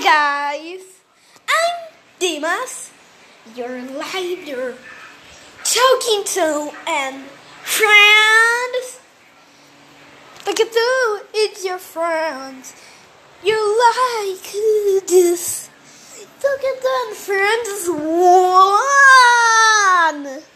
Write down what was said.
Hi guys, I'm Dimas, your leader, talking Tom and friends. The do it's your friends. You like this talking Tom and friends.